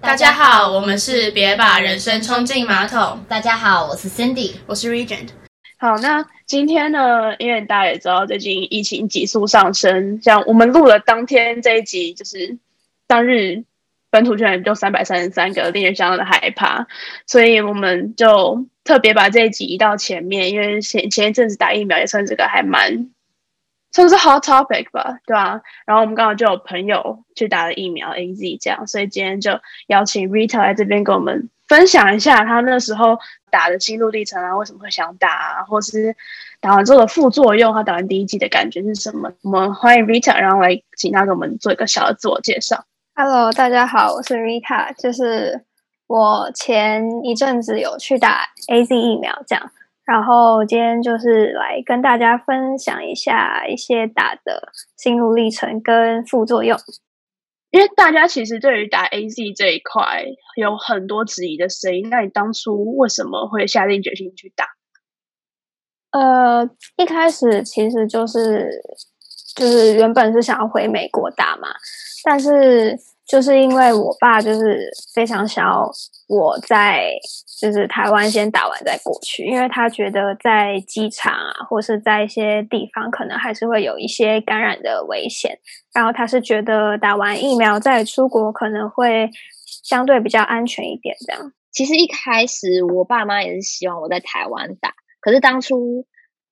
大家好，我们是别把人生冲进马桶。大家好，我是 Cindy，我是 Regent。好，那今天呢，因为大家也知道最近疫情急速上升，像我们录了当天这一集，就是当日本土确诊就三百三十三个，令人相当的害怕，所以我们就特别把这一集移到前面，因为前前一阵子打疫苗也算是个还蛮。算是 hot topic 吧，对吧？然后我们刚好就有朋友去打了疫苗 A Z 这样，所以今天就邀请 Rita 来这边跟我们分享一下他那时候打的心路历程啊，为什么会想打啊，或是打完之后的副作用，他打完第一剂的感觉是什么？我们欢迎 Rita，然后来请他给我们做一个小的自我介绍。Hello，大家好，我是 Rita，就是我前一阵子有去打 A Z 疫苗这样。然后今天就是来跟大家分享一下一些打的心路历程跟副作用，因为大家其实对于打 A Z 这一块有很多质疑的声音。那你当初为什么会下定决心去打？呃，一开始其实就是就是原本是想要回美国打嘛，但是。就是因为我爸就是非常想要我在就是台湾先打完再过去，因为他觉得在机场啊，或是在一些地方可能还是会有一些感染的危险。然后他是觉得打完疫苗再出国可能会相对比较安全一点。这样，其实一开始我爸妈也是希望我在台湾打，可是当初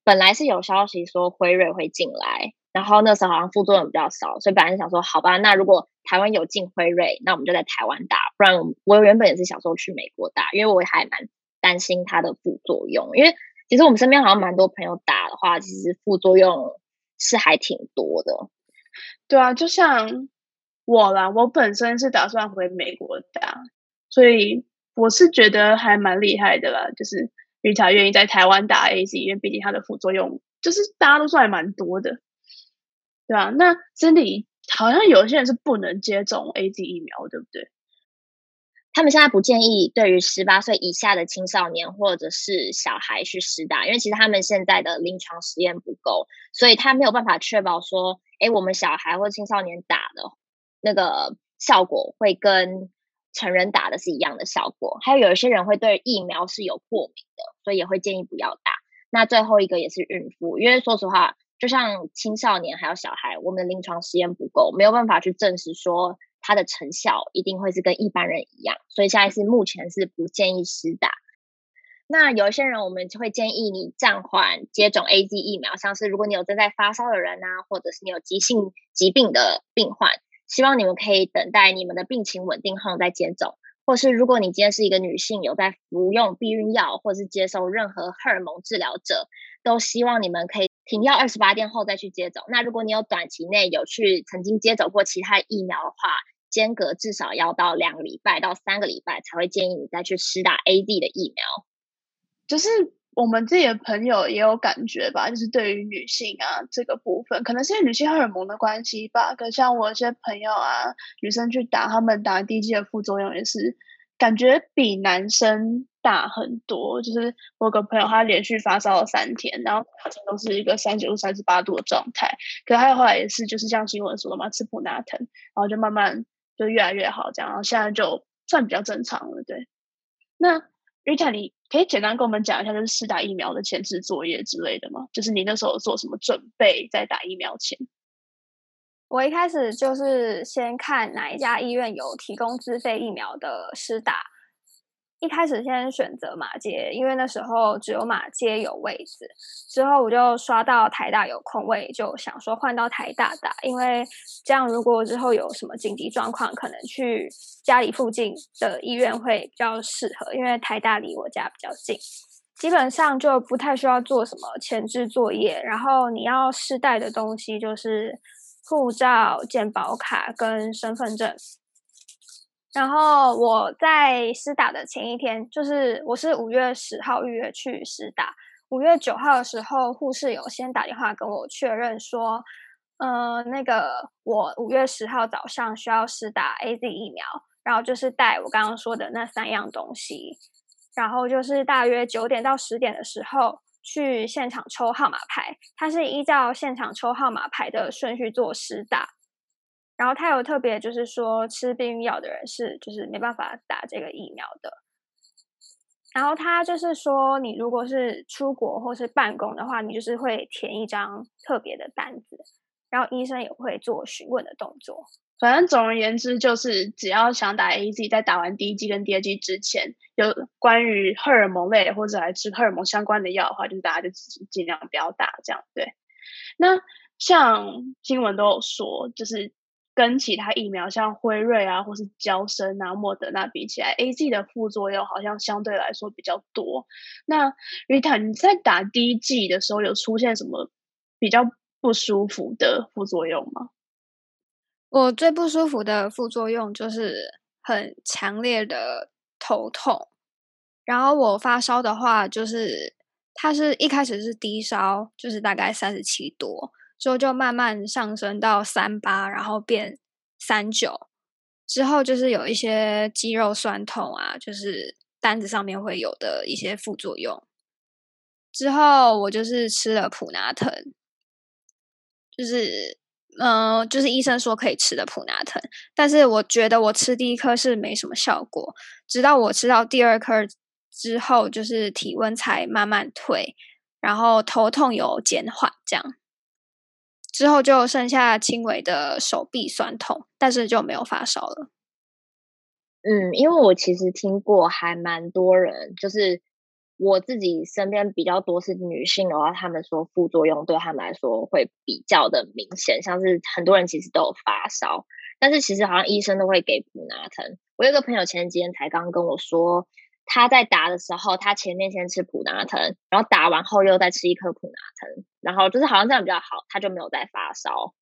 本来是有消息说辉瑞会进来。然后那时候好像副作用比较少，所以本来是想说，好吧，那如果台湾有进辉瑞，那我们就在台湾打。不然我原本也是想说去美国打，因为我还蛮担心它的副作用。因为其实我们身边好像蛮多朋友打的话，其实副作用是还挺多的。对啊，就像我啦，我本身是打算回美国打，所以我是觉得还蛮厉害的啦。就是绿茶愿意在台湾打 A Z，因为毕竟它的副作用就是大家都说还蛮多的。对啊，那真的好像有些人是不能接种 A Z 疫苗，对不对？他们现在不建议对于十八岁以下的青少年或者是小孩去施打，因为其实他们现在的临床实验不够，所以他没有办法确保说，哎，我们小孩或青少年打的那个效果会跟成人打的是一样的效果。还有有一些人会对疫苗是有过敏的，所以也会建议不要打。那最后一个也是孕妇，因为说实话。就像青少年还有小孩，我们的临床实验不够，没有办法去证实说它的成效一定会是跟一般人一样，所以现在是目前是不建议施打。那有一些人，我们就会建议你暂缓接种 A Z 疫苗，像是如果你有正在发烧的人啊，或者是你有急性疾病的病患，希望你们可以等待你们的病情稳定后再接种。或是如果你今天是一个女性，有在服用避孕药或是接受任何荷尔蒙治疗者，都希望你们可以。停药二十八天后再去接种。那如果你有短期内有去曾经接种过其他疫苗的话，间隔至少要到两个礼拜到三个礼拜才会建议你再去施打 A D 的疫苗。就是我们自己的朋友也有感觉吧，就是对于女性啊这个部分，可能是因为女性荷尔蒙的关系吧。可像我一些朋友啊，女生去打，他们打第一剂的副作用也是感觉比男生。大很多，就是我有个朋友，他连续发烧了三天，然后都是一个三九度、三十八度的状态。可他后来也是，就是像新闻说的嘛，吃普拿疼，然后就慢慢就越来越好，这样，然后现在就算比较正常了。对，那 Rita，你可以简单跟我们讲一下，就是试打疫苗的前置作业之类的吗？就是你那时候做什么准备，在打疫苗前？我一开始就是先看哪一家医院有提供自费疫苗的施打。一开始先选择马街，因为那时候只有马街有位置。之后我就刷到台大有空位，就想说换到台大打，因为这样如果之后有什么紧急状况，可能去家里附近的医院会比较适合。因为台大离我家比较近，基本上就不太需要做什么前置作业。然后你要试戴的东西就是护照、健保卡跟身份证。然后我在施打的前一天，就是我是五月十号预约去施打，五月九号的时候，护士有先打电话跟我确认说，嗯，那个我五月十号早上需要施打 A Z 疫苗，然后就是带我刚刚说的那三样东西，然后就是大约九点到十点的时候去现场抽号码牌，它是依照现场抽号码牌的顺序做施打。然后他有特别就是说，吃避孕药的人是就是没办法打这个疫苗的。然后他就是说，你如果是出国或是办公的话，你就是会填一张特别的单子，然后医生也会做询问的动作。反正总而言之，就是只要想打 A Z，在打完第一剂跟第二剂之前，有关于荷尔蒙类或者来吃荷尔蒙相关的药的话，就是大家就尽量不要打，这样对。那像新闻都有说，就是跟其他疫苗，像辉瑞啊，或是交生啊、莫德纳比起来，A、G 的副作用好像相对来说比较多。那 Rita，你在打第一剂的时候，有出现什么比较不舒服的副作用吗？我最不舒服的副作用就是很强烈的头痛，然后我发烧的话，就是它是一开始是低烧，就是大概三十七多，之后就慢慢上升到三八，然后变三九，之后就是有一些肌肉酸痛啊，就是单子上面会有的一些副作用。之后我就是吃了普拿疼，就是。嗯，就是医生说可以吃的普拿疼，但是我觉得我吃第一颗是没什么效果，直到我吃到第二颗之后，就是体温才慢慢退，然后头痛有减缓，这样之后就剩下轻微的手臂酸痛，但是就没有发烧了。嗯，因为我其实听过还蛮多人就是。我自己身边比较多是女性的话，他们说副作用对他们来说会比较的明显，像是很多人其实都有发烧，但是其实好像医生都会给普拿疼。我有个朋友前几天才刚跟我说，他在打的时候，他前面先吃普拿疼，然后打完后又再吃一颗普拿疼，然后就是好像这样比较好，他就没有再发烧。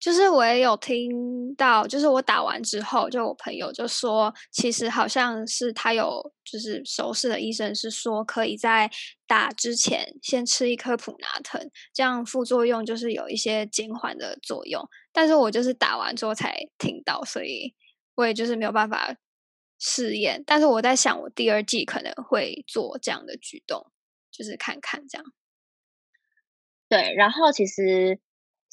就是我也有听到，就是我打完之后，就我朋友就说，其实好像是他有就是熟识的医生是说，可以在打之前先吃一颗普拿疼，这样副作用就是有一些减缓的作用。但是我就是打完之后才听到，所以我也就是没有办法试验。但是我在想，我第二季可能会做这样的举动，就是看看这样。对，然后其实。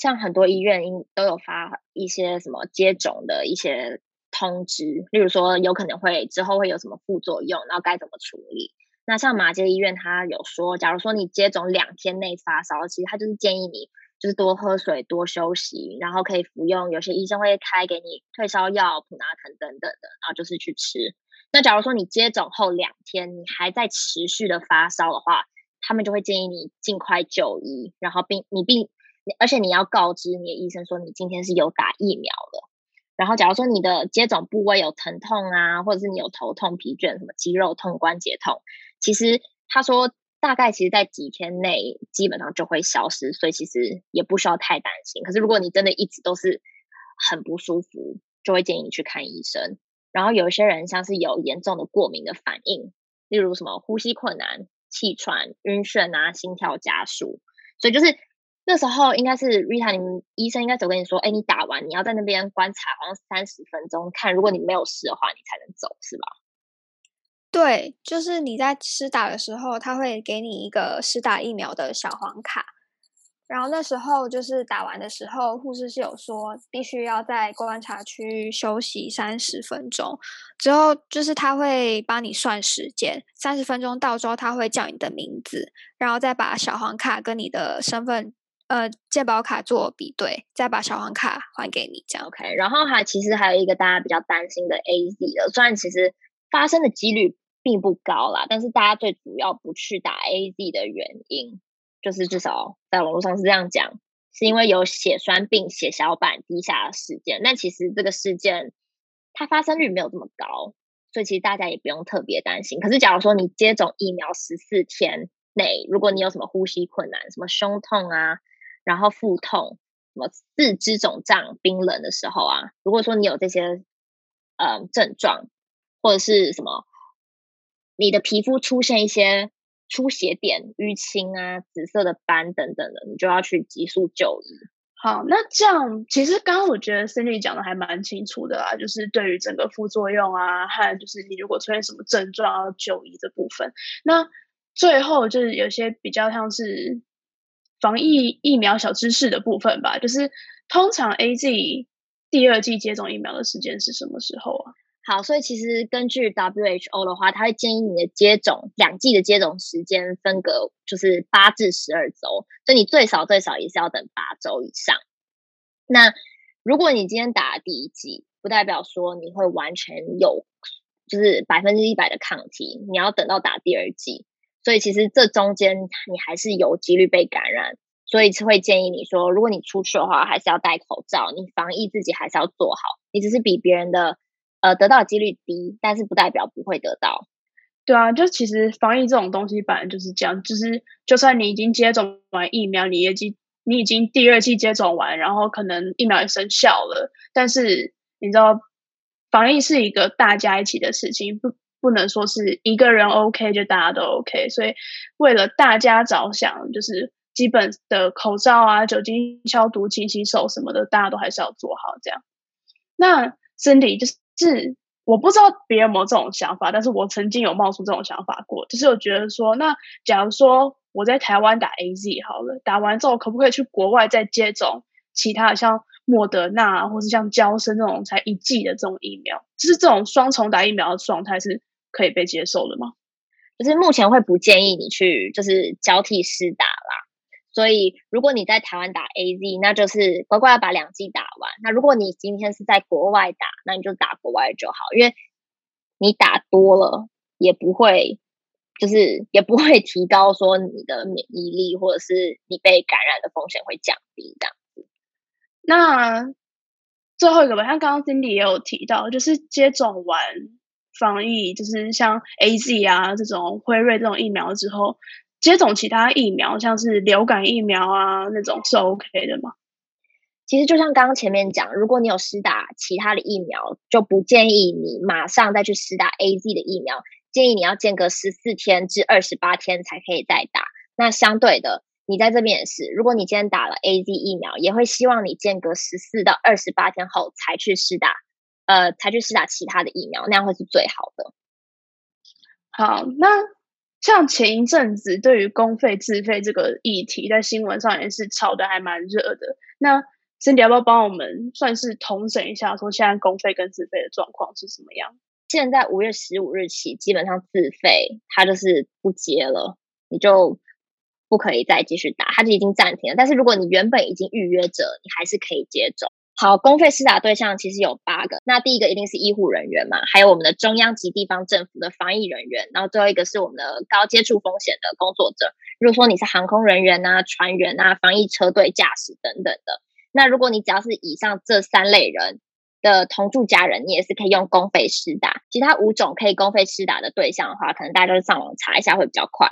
像很多医院应都有发一些什么接种的一些通知，例如说有可能会之后会有什么副作用，然后该怎么处理。那像马街医院，他有说，假如说你接种两天内发烧，其实他就是建议你就是多喝水、多休息，然后可以服用有些医生会开给你退烧药、普拿疼等等的，然后就是去吃。那假如说你接种后两天你还在持续的发烧的话，他们就会建议你尽快就医，然后并你并。而且你要告知你的医生说你今天是有打疫苗的，然后假如说你的接种部位有疼痛啊，或者是你有头痛、疲倦、什么肌肉痛、关节痛，其实他说大概其实在几天内基本上就会消失，所以其实也不需要太担心。可是如果你真的一直都是很不舒服，就会建议你去看医生。然后有一些人像是有严重的过敏的反应，例如什么呼吸困难、气喘、晕眩啊、心跳加速，所以就是。那时候应该是 Rita，你们医生应该走跟你说，哎，你打完你要在那边观察，好像三十分钟，看如果你没有事的话，你才能走，是吧？对，就是你在施打的时候，他会给你一个施打疫苗的小黄卡，然后那时候就是打完的时候，护士是有说必须要在观察区休息三十分钟，之后就是他会帮你算时间，三十分钟到之后他会叫你的名字，然后再把小黄卡跟你的身份。呃，健保卡做比对，再把小黄卡还给你，这样 OK。然后还其实还有一个大家比较担心的 AZ 的，虽然其实发生的几率并不高啦，但是大家最主要不去打 AZ 的原因，就是至少在网络上是这样讲，是因为有血栓病、血小板低下的事件。但其实这个事件它发生率没有这么高，所以其实大家也不用特别担心。可是假如说你接种疫苗十四天内，如果你有什么呼吸困难、什么胸痛啊，然后腹痛，什么四肢肿胀、冰冷的时候啊，如果说你有这些呃症状，或者是什么，你的皮肤出现一些出血点、淤青啊、紫色的斑等等的，你就要去急速就医。好，那这样其实刚刚我觉得 Cindy 讲的还蛮清楚的啦，就是对于整个副作用啊，和就是你如果出现什么症状要就医这部分，那。最后就是有些比较像是防疫疫苗小知识的部分吧，就是通常 A Z 第二季接种疫苗的时间是什么时候啊？好，所以其实根据 WHO 的话，它会建议你的接种两剂的接种时间分隔就是八至十二周，所以你最少最少也是要等八周以上。那如果你今天打第一剂，不代表说你会完全有就是百分之一百的抗体，你要等到打第二剂。所以其实这中间你还是有几率被感染，所以是会建议你说，如果你出去的话，还是要戴口罩，你防疫自己还是要做好。你只是比别人的。呃，得到几率低，但是不代表不会得到。对啊，就其实防疫这种东西本来就是这样，就是就算你已经接种完疫苗，你已经你已经第二季接种完，然后可能疫苗也生效了，但是你知道，防疫是一个大家一起的事情，不不能说是一个人 OK 就大家都 OK。所以为了大家着想，就是基本的口罩啊、酒精消毒、勤洗手什么的，大家都还是要做好。这样，那身体就是。是我不知道别人有没有这种想法，但是我曾经有冒出这种想法过，就是我觉得说，那假如说我在台湾打 A Z 好了，打完之后可不可以去国外再接种其他像莫德纳或是像娇生这种才一剂的这种疫苗？就是这种双重打疫苗的状态是可以被接受的吗？就是目前会不建议你去就是交替施打啦。所以，如果你在台湾打 A Z，那就是乖乖要把两剂打完。那如果你今天是在国外打，那你就打国外就好，因为你打多了也不会，就是也不会提高说你的免疫力，或者是你被感染的风险会降低这样子。那最后一个吧，像刚刚 Cindy 也有提到，就是接种完防疫，就是像 A Z 啊这种辉瑞这种疫苗之后。接种其他疫苗，像是流感疫苗啊那种是 OK 的吗？其实就像刚刚前面讲，如果你有施打其他的疫苗，就不建议你马上再去施打 A Z 的疫苗，建议你要间隔十四天至二十八天才可以再打。那相对的，你在这边也是，如果你今天打了 A Z 疫苗，也会希望你间隔十四到二十八天后才去施打，呃，才去施打其他的疫苗，那样会是最好的。好，那。像前一阵子对于公费自费这个议题，在新闻上也是炒的还蛮热的。那 Cindy 要不要帮我们算是统整一下，说现在公费跟自费的状况是什么样？现在五月十五日起，基本上自费它就是不接了，你就不可以再继续打，它就已经暂停了。但是如果你原本已经预约者，你还是可以接种。好，公费施打对象其实有八个。那第一个一定是医护人员嘛，还有我们的中央及地方政府的防疫人员，然后最后一个是我们的高接触风险的工作者。如果说你是航空人员啊、船员啊、防疫车队驾驶等等的，那如果你只要是以上这三类人的同住家人，你也是可以用公费施打。其他五种可以公费施打的对象的话，可能大家都是上网查一下会比较快。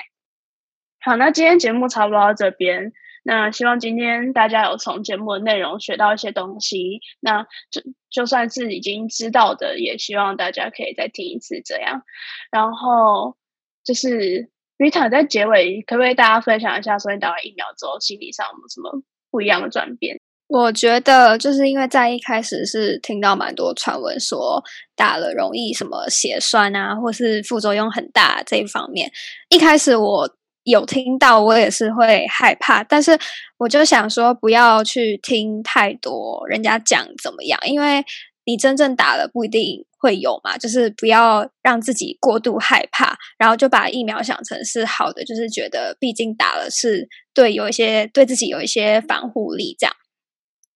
好，那今天节目差不多到这边。那希望今天大家有从节目的内容学到一些东西。那就就算是已经知道的，也希望大家可以再听一次这样。然后就是 Rita 在结尾，可不可以大家分享一下，说你打完疫苗之后心理上有什么不一样的转变？我觉得就是因为在一开始是听到蛮多传闻说打了容易什么血栓啊，或是副作用很大这一方面。一开始我。有听到，我也是会害怕，但是我就想说，不要去听太多人家讲怎么样，因为你真正打了不一定会有嘛。就是不要让自己过度害怕，然后就把疫苗想成是好的，就是觉得毕竟打了是对有一些对自己有一些防护力这样。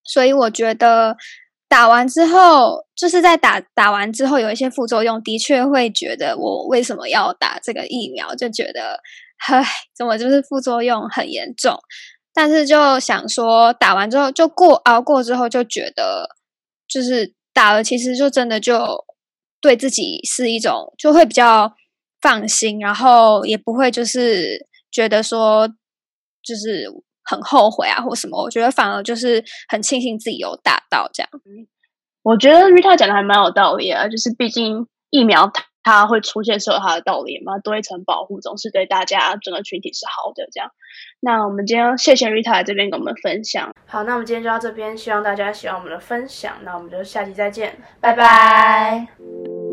所以我觉得打完之后，就是在打打完之后有一些副作用，的确会觉得我为什么要打这个疫苗，就觉得。唉，怎么就是副作用很严重？但是就想说，打完之后就过熬过之后，就觉得就是打了，其实就真的就对自己是一种，就会比较放心，然后也不会就是觉得说就是很后悔啊或什么。我觉得反而就是很庆幸自己有打到这样。我觉得 Rita 讲的还蛮有道理啊，就是毕竟疫苗打。它会出现是有它的道理嘛？多一层保护总是对大家整个群体是好的。这样，那我们今天谢谢 Rita 来这边跟我们分享。好，那我们今天就到这边，希望大家喜欢我们的分享。那我们就下期再见，拜拜。